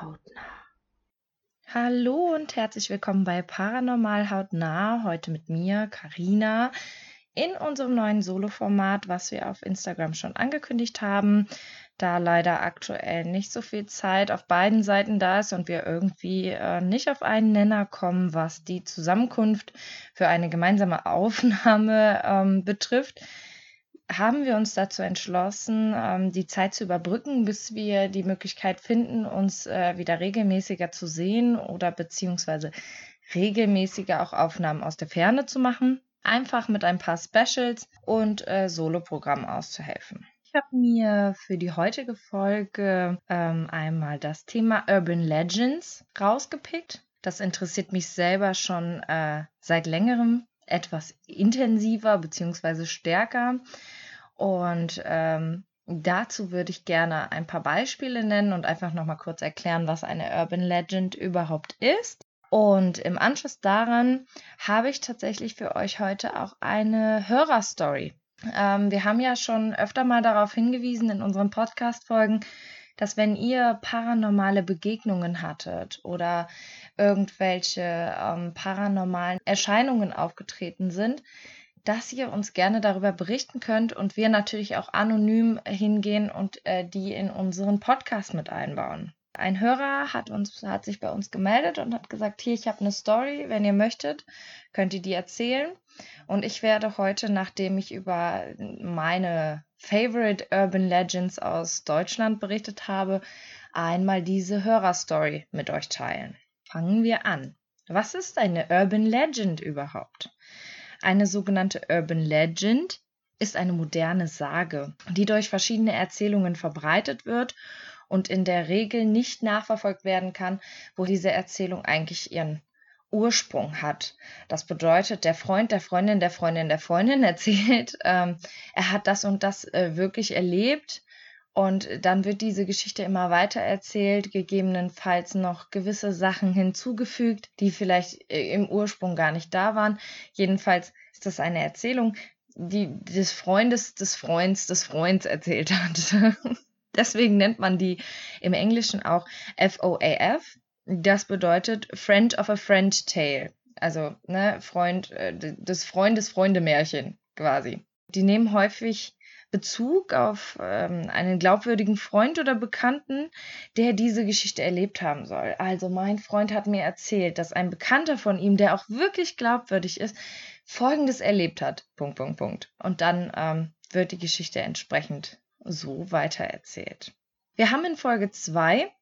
hautnah. Hallo und herzlich willkommen bei Paranormal hautnah. Heute mit mir, Karina, in unserem neuen Solo-Format, was wir auf Instagram schon angekündigt haben. Da leider aktuell nicht so viel Zeit auf beiden Seiten da ist und wir irgendwie äh, nicht auf einen Nenner kommen, was die Zusammenkunft für eine gemeinsame Aufnahme ähm, betrifft haben wir uns dazu entschlossen, ähm, die Zeit zu überbrücken, bis wir die Möglichkeit finden, uns äh, wieder regelmäßiger zu sehen oder beziehungsweise regelmäßiger auch Aufnahmen aus der Ferne zu machen. Einfach mit ein paar Specials und äh, Soloprogrammen auszuhelfen. Ich habe mir für die heutige Folge ähm, einmal das Thema Urban Legends rausgepickt. Das interessiert mich selber schon äh, seit längerem etwas intensiver bzw. stärker. Und ähm, dazu würde ich gerne ein paar Beispiele nennen und einfach nochmal kurz erklären, was eine Urban Legend überhaupt ist. Und im Anschluss daran habe ich tatsächlich für euch heute auch eine Hörerstory. Ähm, wir haben ja schon öfter mal darauf hingewiesen in unseren Podcast-Folgen, dass wenn ihr paranormale Begegnungen hattet oder irgendwelche ähm, paranormalen Erscheinungen aufgetreten sind, dass ihr uns gerne darüber berichten könnt und wir natürlich auch anonym hingehen und äh, die in unseren Podcast mit einbauen. Ein Hörer hat uns hat sich bei uns gemeldet und hat gesagt, hier, ich habe eine Story, wenn ihr möchtet, könnt ihr die erzählen. Und ich werde heute, nachdem ich über meine Favorite Urban Legends aus Deutschland berichtet habe, einmal diese Hörerstory mit euch teilen. Fangen wir an. Was ist eine Urban Legend überhaupt? Eine sogenannte Urban Legend ist eine moderne Sage, die durch verschiedene Erzählungen verbreitet wird und in der Regel nicht nachverfolgt werden kann, wo diese Erzählung eigentlich ihren Ursprung hat. Das bedeutet, der Freund der Freundin der Freundin der Freundin erzählt, ähm, er hat das und das äh, wirklich erlebt und dann wird diese Geschichte immer weiter erzählt, gegebenenfalls noch gewisse Sachen hinzugefügt, die vielleicht äh, im Ursprung gar nicht da waren. Jedenfalls ist das eine Erzählung, die des Freundes des Freunds des Freunds erzählt hat. Deswegen nennt man die im Englischen auch FOAF. Das bedeutet Friend of a Friend Tale. Also, ne, Freund äh, des Freundes Freunde-Märchen quasi. Die nehmen häufig Bezug auf ähm, einen glaubwürdigen Freund oder Bekannten, der diese Geschichte erlebt haben soll. Also mein Freund hat mir erzählt, dass ein Bekannter von ihm, der auch wirklich glaubwürdig ist, Folgendes erlebt hat. Punkt, Punkt, Punkt. Und dann ähm, wird die Geschichte entsprechend so weitererzählt. Wir haben in Folge 2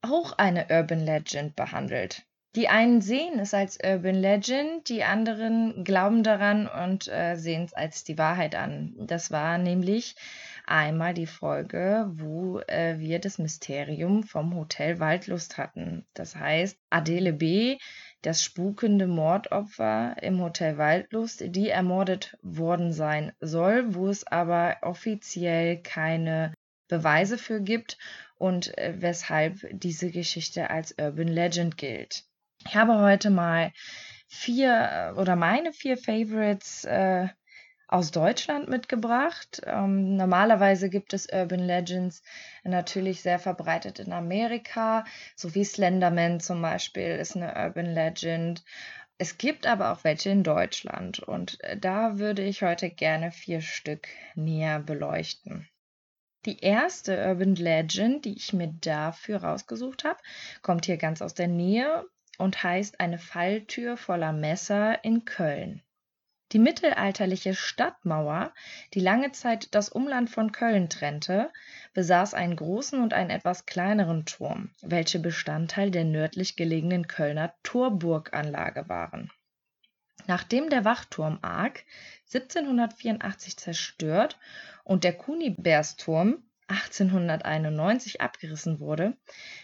auch eine Urban Legend behandelt. Die einen sehen es als Urban Legend, die anderen glauben daran und äh, sehen es als die Wahrheit an. Das war nämlich einmal die Folge, wo äh, wir das Mysterium vom Hotel Waldlust hatten. Das heißt, Adele B., das spukende Mordopfer im Hotel Waldlust, die ermordet worden sein soll, wo es aber offiziell keine Beweise für gibt und äh, weshalb diese Geschichte als Urban Legend gilt. Ich habe heute mal vier äh, oder meine vier Favorites äh, aus Deutschland mitgebracht. Ähm, normalerweise gibt es Urban Legends natürlich sehr verbreitet in Amerika, so wie Slenderman zum Beispiel ist eine Urban Legend. Es gibt aber auch welche in Deutschland und äh, da würde ich heute gerne vier Stück näher beleuchten. Die erste Urban Legend, die ich mir dafür rausgesucht habe, kommt hier ganz aus der Nähe und heißt eine Falltür voller Messer in Köln. Die mittelalterliche Stadtmauer, die lange Zeit das Umland von Köln trennte, besaß einen großen und einen etwas kleineren Turm, welche Bestandteil der nördlich gelegenen Kölner Torburganlage waren. Nachdem der Wachturm Arg 1784 zerstört und der Kunibersturm 1891 abgerissen wurde,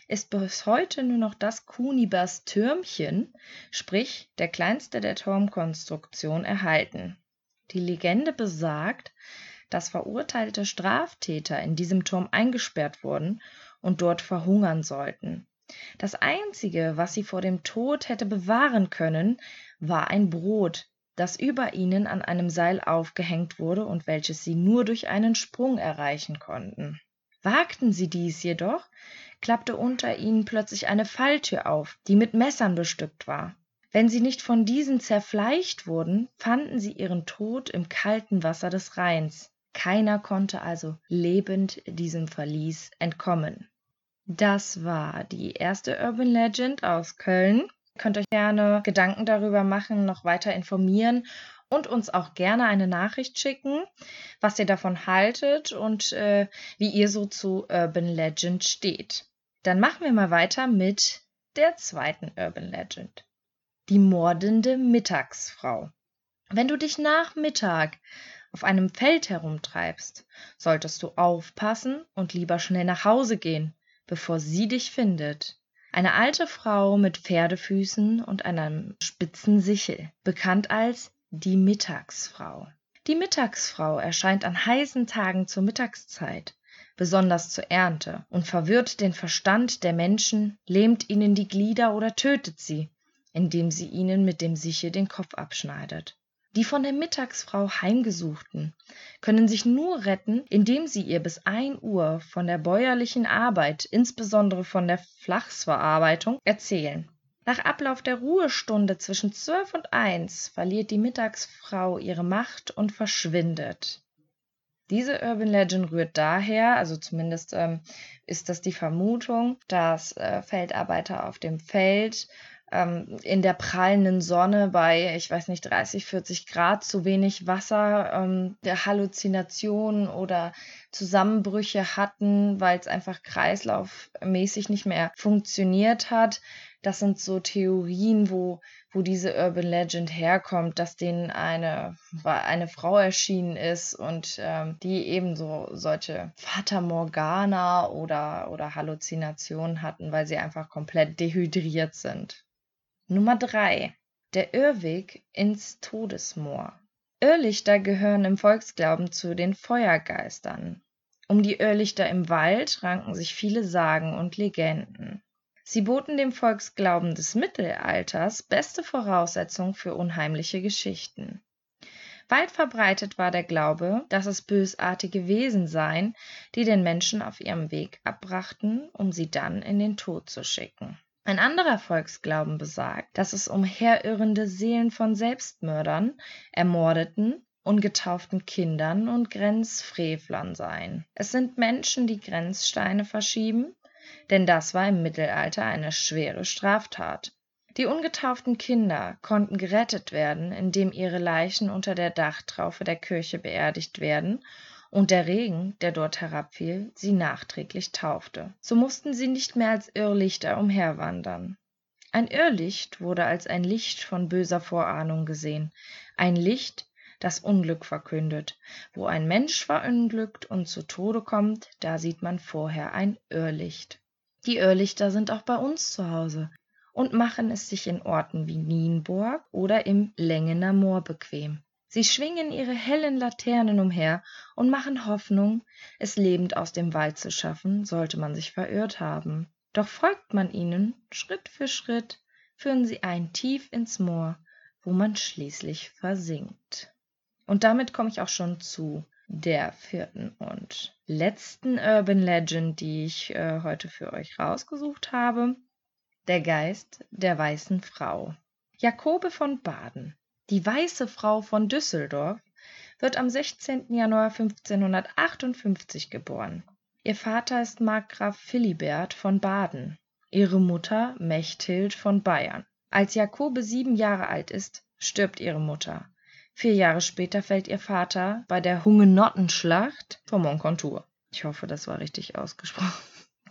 ist bis heute nur noch das Kunibers Türmchen, sprich der kleinste der Turmkonstruktion, erhalten. Die Legende besagt, dass verurteilte Straftäter in diesem Turm eingesperrt wurden und dort verhungern sollten. Das Einzige, was sie vor dem Tod hätte bewahren können, war ein Brot, das über ihnen an einem Seil aufgehängt wurde und welches sie nur durch einen Sprung erreichen konnten. Wagten sie dies jedoch, klappte unter ihnen plötzlich eine Falltür auf, die mit Messern bestückt war. Wenn sie nicht von diesen zerfleischt wurden, fanden sie ihren Tod im kalten Wasser des Rheins. Keiner konnte also lebend diesem Verlies entkommen. Das war die erste Urban Legend aus Köln. Könnt euch gerne Gedanken darüber machen, noch weiter informieren und uns auch gerne eine Nachricht schicken, was ihr davon haltet und äh, wie ihr so zu Urban Legend steht. Dann machen wir mal weiter mit der zweiten Urban Legend. Die mordende Mittagsfrau. Wenn du dich nach Mittag auf einem Feld herumtreibst, solltest du aufpassen und lieber schnell nach Hause gehen, bevor sie dich findet. Eine alte Frau mit Pferdefüßen und einem spitzen Sichel, bekannt als die Mittagsfrau. Die Mittagsfrau erscheint an heißen Tagen zur Mittagszeit, besonders zur Ernte, und verwirrt den Verstand der Menschen, lähmt ihnen die Glieder oder tötet sie, indem sie ihnen mit dem Sichel den Kopf abschneidet. Die von der Mittagsfrau Heimgesuchten können sich nur retten, indem sie ihr bis ein Uhr von der bäuerlichen Arbeit, insbesondere von der Flachsverarbeitung, erzählen. Nach Ablauf der Ruhestunde zwischen zwölf und eins verliert die Mittagsfrau ihre Macht und verschwindet. Diese Urban Legend rührt daher, also zumindest ähm, ist das die Vermutung, dass äh, Feldarbeiter auf dem Feld ähm, in der prallenden Sonne bei, ich weiß nicht, 30, 40 Grad zu wenig Wasser, ähm, der Halluzinationen oder Zusammenbrüche hatten, weil es einfach kreislaufmäßig nicht mehr funktioniert hat. Das sind so Theorien, wo, wo diese Urban Legend herkommt, dass denen eine, eine Frau erschienen ist und ähm, die eben so solche Fata Morgana oder, oder Halluzinationen hatten, weil sie einfach komplett dehydriert sind. Nummer 3. Der Irrweg ins Todesmoor. Irrlichter gehören im Volksglauben zu den Feuergeistern. Um die Irrlichter im Wald ranken sich viele Sagen und Legenden. Sie boten dem Volksglauben des Mittelalters beste Voraussetzungen für unheimliche Geschichten. Weit verbreitet war der Glaube, dass es bösartige Wesen seien, die den Menschen auf ihrem Weg abbrachten, um sie dann in den Tod zu schicken. Ein anderer Volksglauben besagt, dass es umherirrende Seelen von Selbstmördern, ermordeten, ungetauften Kindern und Grenzfrevlern seien. Es sind Menschen, die Grenzsteine verschieben, denn das war im Mittelalter eine schwere Straftat. Die ungetauften Kinder konnten gerettet werden, indem ihre Leichen unter der Dachtraufe der Kirche beerdigt werden und der Regen, der dort herabfiel, sie nachträglich taufte. So mussten sie nicht mehr als Irrlichter umherwandern. Ein Irrlicht wurde als ein Licht von böser Vorahnung gesehen, ein Licht, das Unglück verkündet. Wo ein Mensch verunglückt und zu Tode kommt, da sieht man vorher ein Irrlicht. Die Irrlichter sind auch bei uns zu Hause und machen es sich in Orten wie Nienburg oder im Längener Moor bequem. Sie schwingen ihre hellen Laternen umher und machen Hoffnung, es lebend aus dem Wald zu schaffen, sollte man sich verirrt haben. Doch folgt man ihnen Schritt für Schritt, führen sie ein tief ins Moor, wo man schließlich versinkt. Und damit komme ich auch schon zu der vierten und letzten Urban Legend, die ich äh, heute für euch rausgesucht habe. Der Geist der weißen Frau. Jakobe von Baden die Weiße Frau von Düsseldorf wird am 16. Januar 1558 geboren. Ihr Vater ist Markgraf Philibert von Baden, ihre Mutter Mechthild von Bayern. Als Jakobe sieben Jahre alt ist, stirbt ihre Mutter. Vier Jahre später fällt ihr Vater bei der Hugenottenschlacht von Moncontour. Ich hoffe, das war richtig ausgesprochen.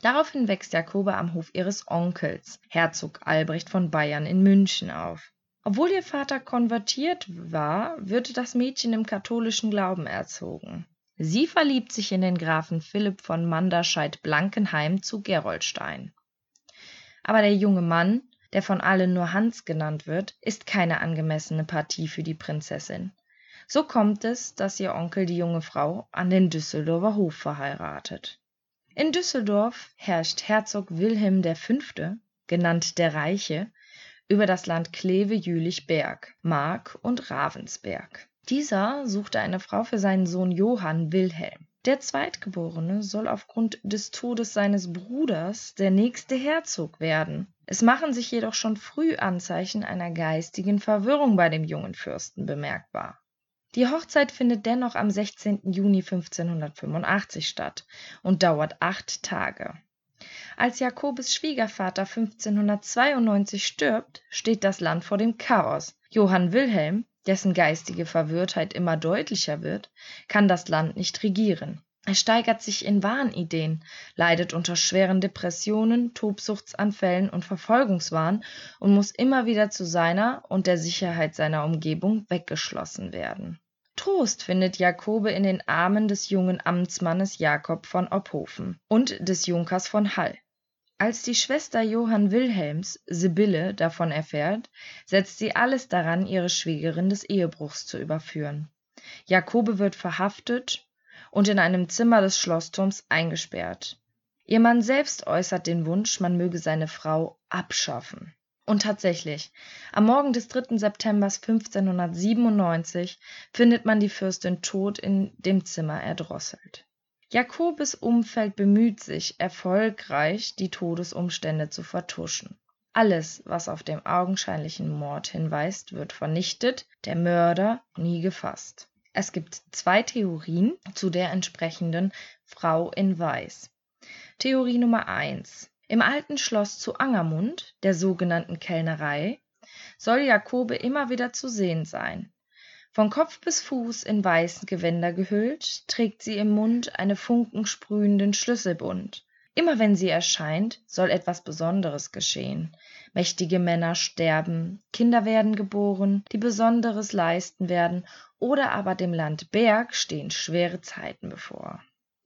Daraufhin wächst Jakobe am Hof ihres Onkels, Herzog Albrecht von Bayern in München auf. Obwohl ihr Vater konvertiert war, wird das Mädchen im katholischen Glauben erzogen. Sie verliebt sich in den Grafen Philipp von Manderscheid-Blankenheim zu Geroldstein. Aber der junge Mann, der von allen nur Hans genannt wird, ist keine angemessene Partie für die Prinzessin. So kommt es, dass ihr Onkel die junge Frau an den Düsseldorfer Hof verheiratet. In Düsseldorf herrscht Herzog Wilhelm V., genannt der Reiche, über das Land Kleve-Jülich-Berg, Mark und Ravensberg. Dieser suchte eine Frau für seinen Sohn Johann Wilhelm. Der Zweitgeborene soll aufgrund des Todes seines Bruders der nächste Herzog werden. Es machen sich jedoch schon früh Anzeichen einer geistigen Verwirrung bei dem jungen Fürsten bemerkbar. Die Hochzeit findet dennoch am 16. Juni 1585 statt und dauert acht Tage. Als Jakobes Schwiegervater 1592 stirbt, steht das Land vor dem Chaos. Johann Wilhelm dessen geistige Verwirrtheit immer deutlicher wird, kann das Land nicht regieren. Er steigert sich in Wahnideen, leidet unter schweren Depressionen, Tobsuchtsanfällen und Verfolgungswahn und muss immer wieder zu seiner und der Sicherheit seiner Umgebung weggeschlossen werden. Trost findet Jakobe in den Armen des jungen Amtsmannes Jakob von Ophofen und des Junkers von Hall. Als die Schwester Johann Wilhelms, Sibylle, davon erfährt, setzt sie alles daran, ihre Schwägerin des Ehebruchs zu überführen. Jakobe wird verhaftet und in einem Zimmer des Schlossturms eingesperrt. Ihr Mann selbst äußert den Wunsch, man möge seine Frau abschaffen. Und tatsächlich, am Morgen des 3. September 1597 findet man die Fürstin tot in dem Zimmer erdrosselt. Jakobes Umfeld bemüht sich erfolgreich, die Todesumstände zu vertuschen. Alles, was auf den augenscheinlichen Mord hinweist, wird vernichtet, der Mörder nie gefasst. Es gibt zwei Theorien zu der entsprechenden Frau in Weiß. Theorie Nummer 1. Im alten Schloss zu Angermund, der sogenannten Kellnerei, soll Jakobe immer wieder zu sehen sein. Von Kopf bis Fuß in weiße Gewänder gehüllt, trägt sie im Mund einen funkensprühenden Schlüsselbund. Immer wenn sie erscheint, soll etwas Besonderes geschehen. Mächtige Männer sterben, Kinder werden geboren, die Besonderes leisten werden, oder aber dem Land Berg stehen schwere Zeiten bevor.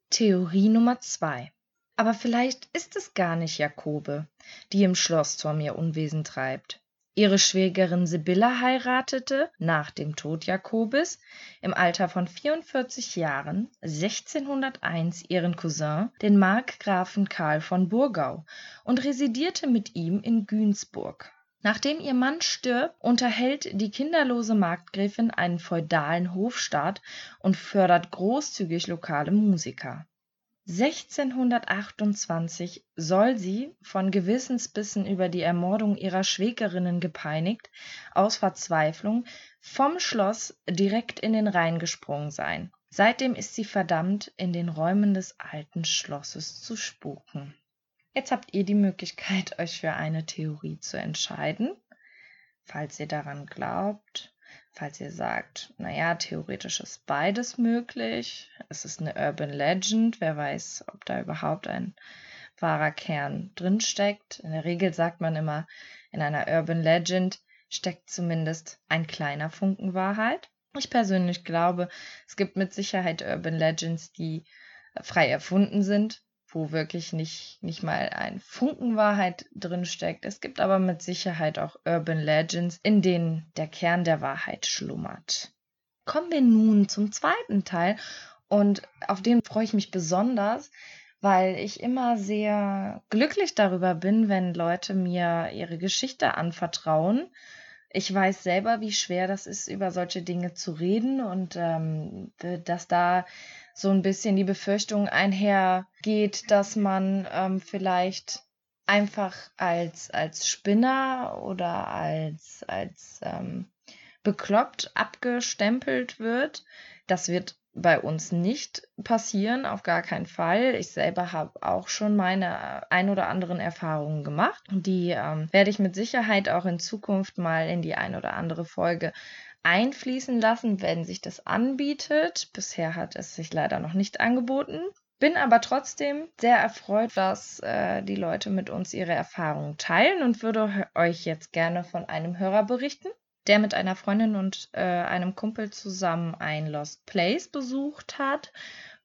Theorie Nummer zwei. Aber vielleicht ist es gar nicht Jakobe, die im Schlossturm ihr Unwesen treibt. Ihre Schwägerin Sibylla heiratete nach dem Tod Jakobes im Alter von 44 Jahren 1601 ihren Cousin, den Markgrafen Karl von Burgau, und residierte mit ihm in Günzburg. Nachdem ihr Mann stirbt, unterhält die kinderlose Markgräfin einen feudalen Hofstaat und fördert großzügig lokale Musiker 1628 soll sie, von Gewissensbissen über die Ermordung ihrer Schwägerinnen gepeinigt, aus Verzweiflung vom Schloss direkt in den Rhein gesprungen sein. Seitdem ist sie verdammt, in den Räumen des alten Schlosses zu spuken. Jetzt habt ihr die Möglichkeit, euch für eine Theorie zu entscheiden, falls ihr daran glaubt. Falls ihr sagt, naja, theoretisch ist beides möglich, es ist eine Urban Legend, wer weiß, ob da überhaupt ein wahrer Kern drinsteckt. In der Regel sagt man immer, in einer Urban Legend steckt zumindest ein kleiner Funken Wahrheit. Ich persönlich glaube, es gibt mit Sicherheit Urban Legends, die frei erfunden sind, wo wirklich nicht, nicht mal ein Funken Wahrheit drinsteckt. Es gibt aber mit Sicherheit auch Urban Legends, in denen der Kern der Wahrheit schlummert. Kommen wir nun zum zweiten Teil und auf den freue ich mich besonders, weil ich immer sehr glücklich darüber bin, wenn Leute mir ihre Geschichte anvertrauen. Ich weiß selber, wie schwer das ist, über solche Dinge zu reden und ähm, dass da so ein bisschen die Befürchtung einhergeht, dass man ähm, vielleicht einfach als, als Spinner oder als, als ähm, bekloppt abgestempelt wird. Das wird bei uns nicht passieren, auf gar keinen Fall. Ich selber habe auch schon meine ein oder anderen Erfahrungen gemacht. Die ähm, werde ich mit Sicherheit auch in Zukunft mal in die ein oder andere Folge einfließen lassen, wenn sich das anbietet. Bisher hat es sich leider noch nicht angeboten. Bin aber trotzdem sehr erfreut, dass äh, die Leute mit uns ihre Erfahrungen teilen und würde euch jetzt gerne von einem Hörer berichten, der mit einer Freundin und äh, einem Kumpel zusammen ein Lost Place besucht hat,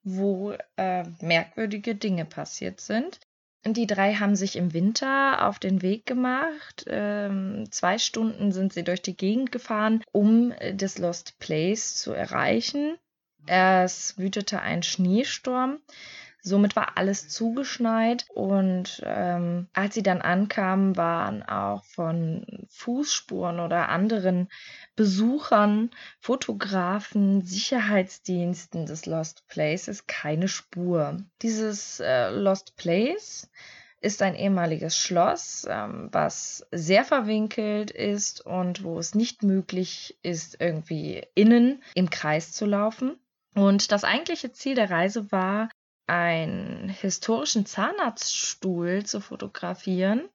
wo äh, merkwürdige Dinge passiert sind. Die drei haben sich im Winter auf den Weg gemacht. Ähm, zwei Stunden sind sie durch die Gegend gefahren, um äh, das Lost Place zu erreichen. Es wütete ein Schneesturm. Somit war alles zugeschneit und ähm, als sie dann ankamen, waren auch von Fußspuren oder anderen Besuchern, Fotografen, Sicherheitsdiensten des Lost Places keine Spur. Dieses äh, Lost Place ist ein ehemaliges Schloss, ähm, was sehr verwinkelt ist und wo es nicht möglich ist, irgendwie innen im Kreis zu laufen. Und das eigentliche Ziel der Reise war, einen historischen Zahnarztstuhl zu fotografieren,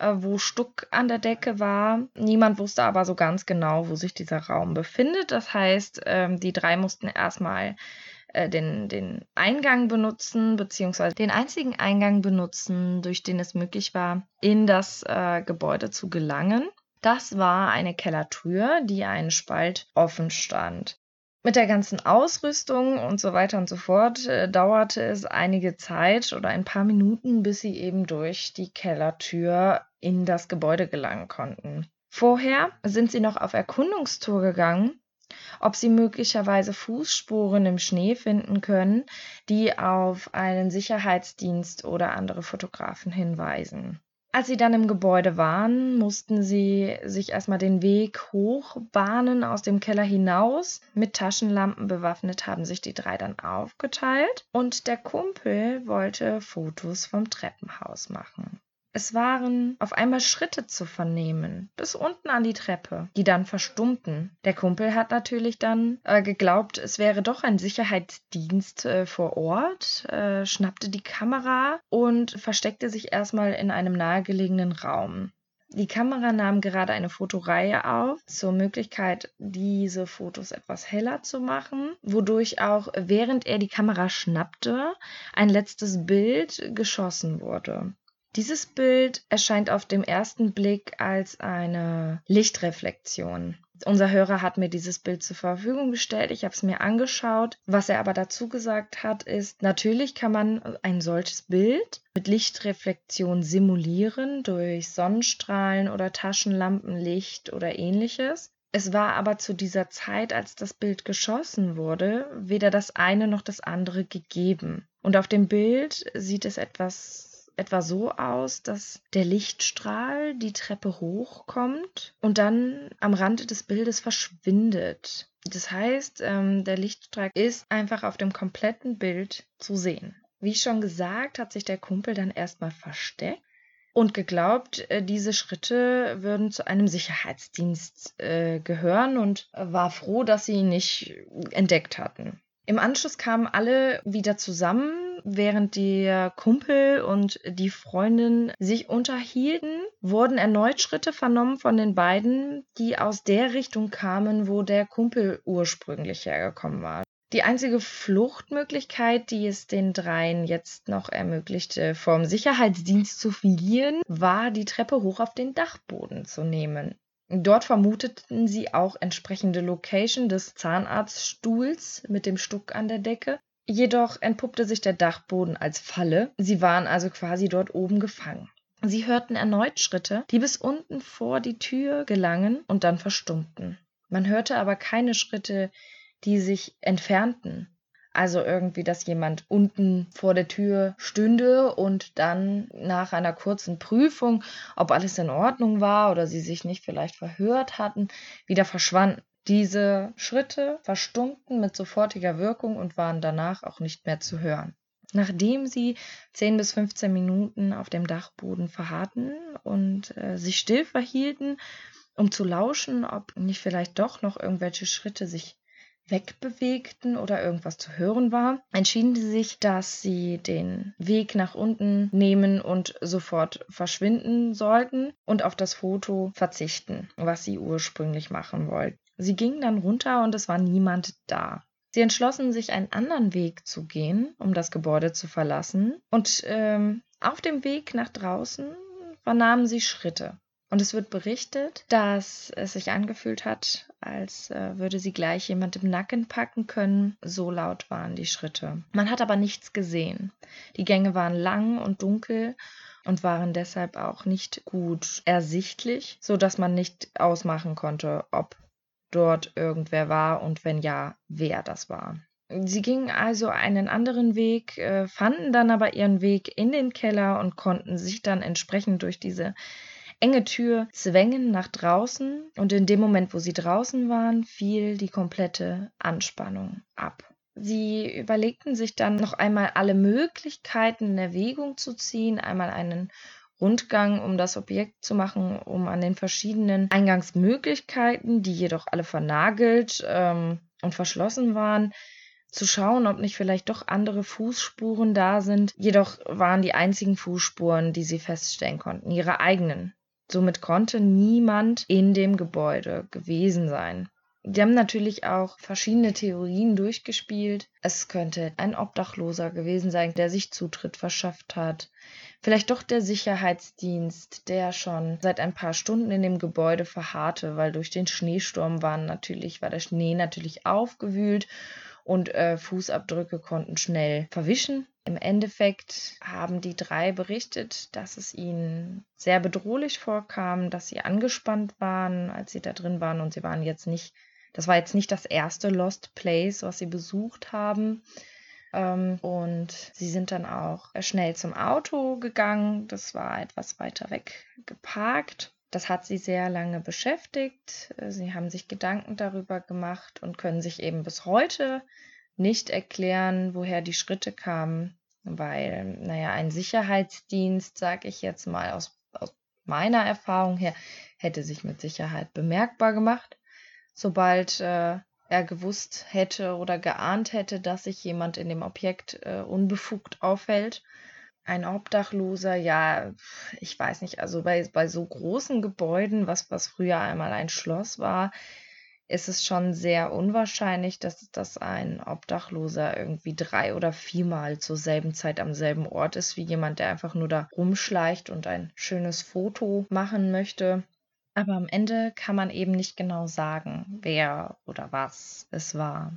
wo Stuck an der Decke war. Niemand wusste aber so ganz genau, wo sich dieser Raum befindet. Das heißt, ähm, die drei mussten erstmal äh, den, den Eingang benutzen, beziehungsweise den einzigen Eingang benutzen, durch den es möglich war, in das äh, Gebäude zu gelangen. Das war eine Kellertür, die einen Spalt offen stand. Mit der ganzen Ausrüstung und so weiter und so fort äh, dauerte es einige Zeit oder ein paar Minuten, bis sie eben durch die Kellertür in das Gebäude gelangen konnten. Vorher sind sie noch auf Erkundungstour gegangen ob sie möglicherweise Fußspuren im Schnee finden können, die auf einen Sicherheitsdienst oder andere Fotografen hinweisen. Als sie dann im Gebäude waren, mussten sie sich erstmal den Weg hochbahnen aus dem Keller hinaus. Mit Taschenlampen bewaffnet haben sich die drei dann aufgeteilt und der Kumpel wollte Fotos vom Treppenhaus machen. Es waren auf einmal Schritte zu vernehmen, bis unten an die Treppe, die dann verstummten. Der Kumpel hat natürlich dann äh, geglaubt, es wäre doch ein Sicherheitsdienst äh, vor Ort, äh, schnappte die Kamera und versteckte sich erstmal in einem nahegelegenen Raum. Die Kamera nahm gerade eine Fotoreihe auf, zur Möglichkeit, diese Fotos etwas heller zu machen, wodurch auch während er die Kamera schnappte, ein letztes Bild geschossen wurde. Dieses Bild erscheint auf dem ersten Blick als eine Lichtreflexion. Unser Hörer hat mir dieses Bild zur Verfügung gestellt. Ich habe es mir angeschaut. Was er aber dazu gesagt hat, ist, natürlich kann man ein solches Bild mit Lichtreflexion simulieren durch Sonnenstrahlen oder Taschenlampenlicht oder ähnliches. Es war aber zu dieser Zeit, als das Bild geschossen wurde, weder das eine noch das andere gegeben. Und auf dem Bild sieht es etwas etwa so aus, dass der Lichtstrahl die Treppe hochkommt und dann am Rand des Bildes verschwindet. Das heißt, ähm, der Lichtstrahl ist einfach auf dem kompletten Bild zu sehen. Wie schon gesagt, hat sich der Kumpel dann erstmal versteckt und geglaubt, äh, diese Schritte würden zu einem Sicherheitsdienst äh, gehören und war froh, dass sie ihn nicht entdeckt hatten. Im Anschluss kamen alle wieder zusammen Während der Kumpel und die Freundin sich unterhielten, wurden erneut Schritte vernommen von den beiden, die aus der Richtung kamen, wo der Kumpel ursprünglich hergekommen war. Die einzige Fluchtmöglichkeit, die es den dreien jetzt noch ermöglichte, vom Sicherheitsdienst zu fliehen, war die Treppe hoch auf den Dachboden zu nehmen. Dort vermuteten sie auch entsprechende Location des Zahnarztstuhls mit dem Stuck an der Decke Jedoch entpuppte sich der Dachboden als Falle. Sie waren also quasi dort oben gefangen. Sie hörten erneut Schritte, die bis unten vor die Tür gelangen und dann verstummten. Man hörte aber keine Schritte, die sich entfernten. Also irgendwie, dass jemand unten vor der Tür stünde und dann nach einer kurzen Prüfung, ob alles in Ordnung war oder sie sich nicht vielleicht verhört hatten, wieder verschwanden. Diese Schritte verstummten mit sofortiger Wirkung und waren danach auch nicht mehr zu hören. Nachdem sie 10 bis 15 Minuten auf dem Dachboden verharrten und äh, sich still verhielten, um zu lauschen, ob nicht vielleicht doch noch irgendwelche Schritte sich wegbewegten oder irgendwas zu hören war, entschieden sie sich, dass sie den Weg nach unten nehmen und sofort verschwinden sollten und auf das Foto verzichten, was sie ursprünglich machen wollten. Sie gingen dann runter und es war niemand da. Sie entschlossen sich, einen anderen Weg zu gehen, um das Gebäude zu verlassen. Und ähm, auf dem Weg nach draußen vernahmen sie Schritte. Und es wird berichtet, dass es sich angefühlt hat, als äh, würde sie gleich jemand im Nacken packen können. So laut waren die Schritte. Man hat aber nichts gesehen. Die Gänge waren lang und dunkel und waren deshalb auch nicht gut ersichtlich, so dass man nicht ausmachen konnte, ob dort irgendwer war und wenn ja, wer das war. Sie gingen also einen anderen Weg, äh, fanden dann aber ihren Weg in den Keller und konnten sich dann entsprechend durch diese enge Tür zwängen nach draußen. Und in dem Moment, wo sie draußen waren, fiel die komplette Anspannung ab. Sie überlegten sich dann noch einmal alle Möglichkeiten in Erwägung zu ziehen, einmal einen Rundgang, um das Objekt zu machen, um an den verschiedenen Eingangsmöglichkeiten, die jedoch alle vernagelt ähm, und verschlossen waren, zu schauen, ob nicht vielleicht doch andere Fußspuren da sind. Jedoch waren die einzigen Fußspuren, die sie feststellen konnten, ihre eigenen. Somit konnte niemand in dem Gebäude gewesen sein. Die haben natürlich auch verschiedene Theorien durchgespielt. Es könnte ein Obdachloser gewesen sein, der sich Zutritt verschafft hat. Vielleicht doch der Sicherheitsdienst, der schon seit ein paar Stunden in dem Gebäude verharrte, weil durch den Schneesturm waren natürlich, war der Schnee natürlich aufgewühlt und äh, Fußabdrücke konnten schnell verwischen. Im Endeffekt haben die drei berichtet, dass es ihnen sehr bedrohlich vorkam, dass sie angespannt waren, als sie da drin waren und sie waren jetzt nicht, das war jetzt nicht das erste Lost Place, was sie besucht haben. Ähm, und sie sind dann auch schnell zum Auto gegangen. Das war etwas weiter weg geparkt. Das hat sie sehr lange beschäftigt. Sie haben sich Gedanken darüber gemacht und können sich eben bis heute nicht erklären, woher die Schritte kamen, weil, naja, ein Sicherheitsdienst, sage ich jetzt mal aus, aus meiner Erfahrung her, hätte sich mit Sicherheit bemerkbar gemacht, sobald äh, er gewusst hätte oder geahnt hätte, dass sich jemand in dem Objekt äh, unbefugt aufhält. Ein Obdachloser, ja, ich weiß nicht, also bei, bei so großen Gebäuden, was, was früher einmal ein Schloss war, ist es schon sehr unwahrscheinlich, dass, dass ein Obdachloser irgendwie drei oder viermal zur selben Zeit am selben Ort ist, wie jemand, der einfach nur da rumschleicht und ein schönes Foto machen möchte. Aber am Ende kann man eben nicht genau sagen, wer oder was es war.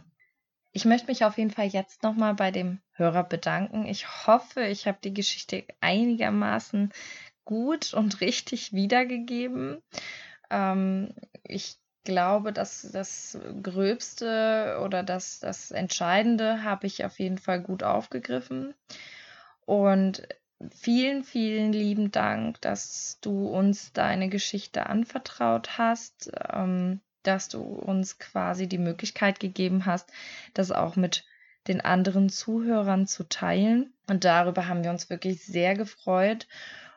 Ich möchte mich auf jeden Fall jetzt nochmal bei dem Hörer bedanken. Ich hoffe, ich habe die Geschichte einigermaßen gut und richtig wiedergegeben. Ähm, ich glaube, dass das Gröbste oder das, das Entscheidende habe ich auf jeden Fall gut aufgegriffen. Und vielen, vielen lieben Dank, dass du uns deine Geschichte anvertraut hast. Ähm, dass du uns quasi die Möglichkeit gegeben hast, das auch mit den anderen Zuhörern zu teilen. Und darüber haben wir uns wirklich sehr gefreut.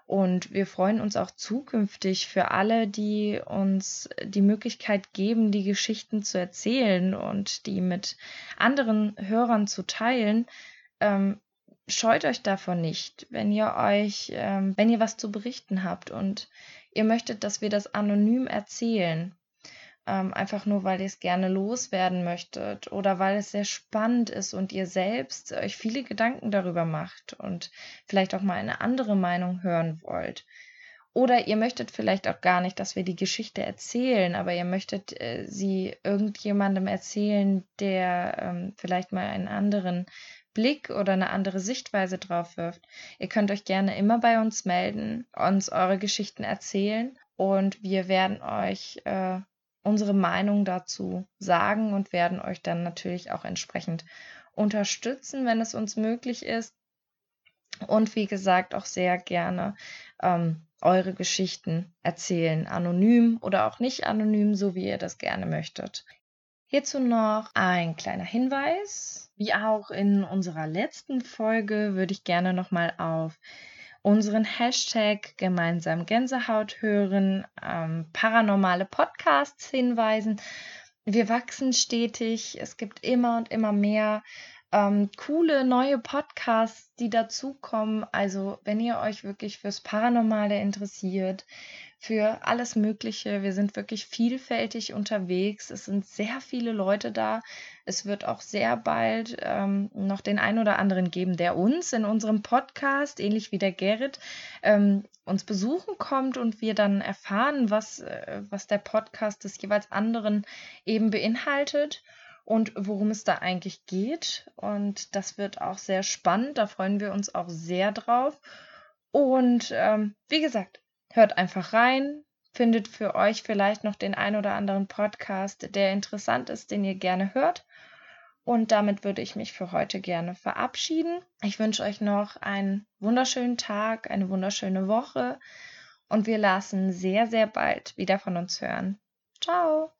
Und wir freuen uns auch zukünftig für alle, die uns die Möglichkeit geben, die Geschichten zu erzählen und die mit anderen Hörern zu teilen. Ähm, scheut euch davon nicht, wenn ihr euch, ähm, wenn ihr was zu berichten habt und ihr möchtet, dass wir das anonym erzählen ähm, einfach nur, weil ihr es gerne loswerden möchtet oder weil es sehr spannend ist und ihr selbst euch viele Gedanken darüber macht und vielleicht auch mal eine andere Meinung hören wollt. Oder ihr möchtet vielleicht auch gar nicht, dass wir die Geschichte erzählen, aber ihr möchtet äh, sie irgendjemandem erzählen, der ähm, vielleicht mal einen anderen Blick oder eine andere Sichtweise drauf wirft. Ihr könnt euch gerne immer bei uns melden, uns eure Geschichten erzählen und wir werden euch äh, unsere Meinung dazu sagen und werden euch dann natürlich auch entsprechend unterstützen, wenn es uns möglich ist. Und wie gesagt, auch sehr gerne ähm, eure Geschichten erzählen, anonym oder auch nicht anonym, so wie ihr das gerne möchtet. Hierzu noch ein kleiner Hinweis. Wie auch in unserer letzten Folge würde ich gerne nochmal auf unseren Hashtag gemeinsam Gänsehaut hören, ähm, paranormale Podcasts hinweisen. Wir wachsen stetig. Es gibt immer und immer mehr ähm, coole neue Podcasts, die dazukommen. Also wenn ihr euch wirklich fürs Paranormale interessiert, für alles Mögliche. Wir sind wirklich vielfältig unterwegs. Es sind sehr viele Leute da. Es wird auch sehr bald ähm, noch den einen oder anderen geben, der uns in unserem Podcast, ähnlich wie der Gerrit, ähm, uns besuchen kommt und wir dann erfahren, was, äh, was der Podcast des jeweils anderen eben beinhaltet und worum es da eigentlich geht. Und das wird auch sehr spannend. Da freuen wir uns auch sehr drauf. Und ähm, wie gesagt, Hört einfach rein, findet für euch vielleicht noch den ein oder anderen Podcast, der interessant ist, den ihr gerne hört. Und damit würde ich mich für heute gerne verabschieden. Ich wünsche euch noch einen wunderschönen Tag, eine wunderschöne Woche und wir lassen sehr, sehr bald wieder von uns hören. Ciao!